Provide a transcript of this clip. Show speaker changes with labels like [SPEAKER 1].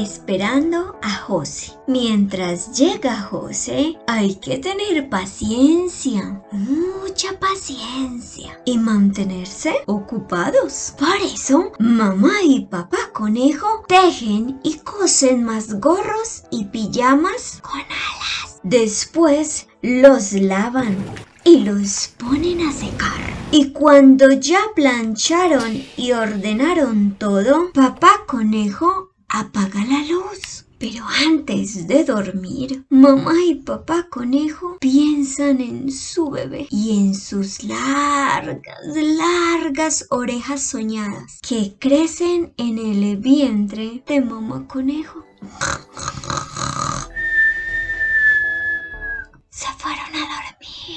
[SPEAKER 1] esperando a José. Mientras llega José, hay que tener paciencia, mucha paciencia y mantenerse ocupados. Por eso, mamá y papá conejo tejen y cosen más gorros y pijamas con alas. Después los lavan y los ponen a secar. Y cuando ya plancharon y ordenaron todo, papá conejo apaga. Pero antes de dormir, mamá y papá conejo piensan en su bebé y en sus largas, largas orejas soñadas que crecen en el vientre de mamá conejo. Se fueron a dormir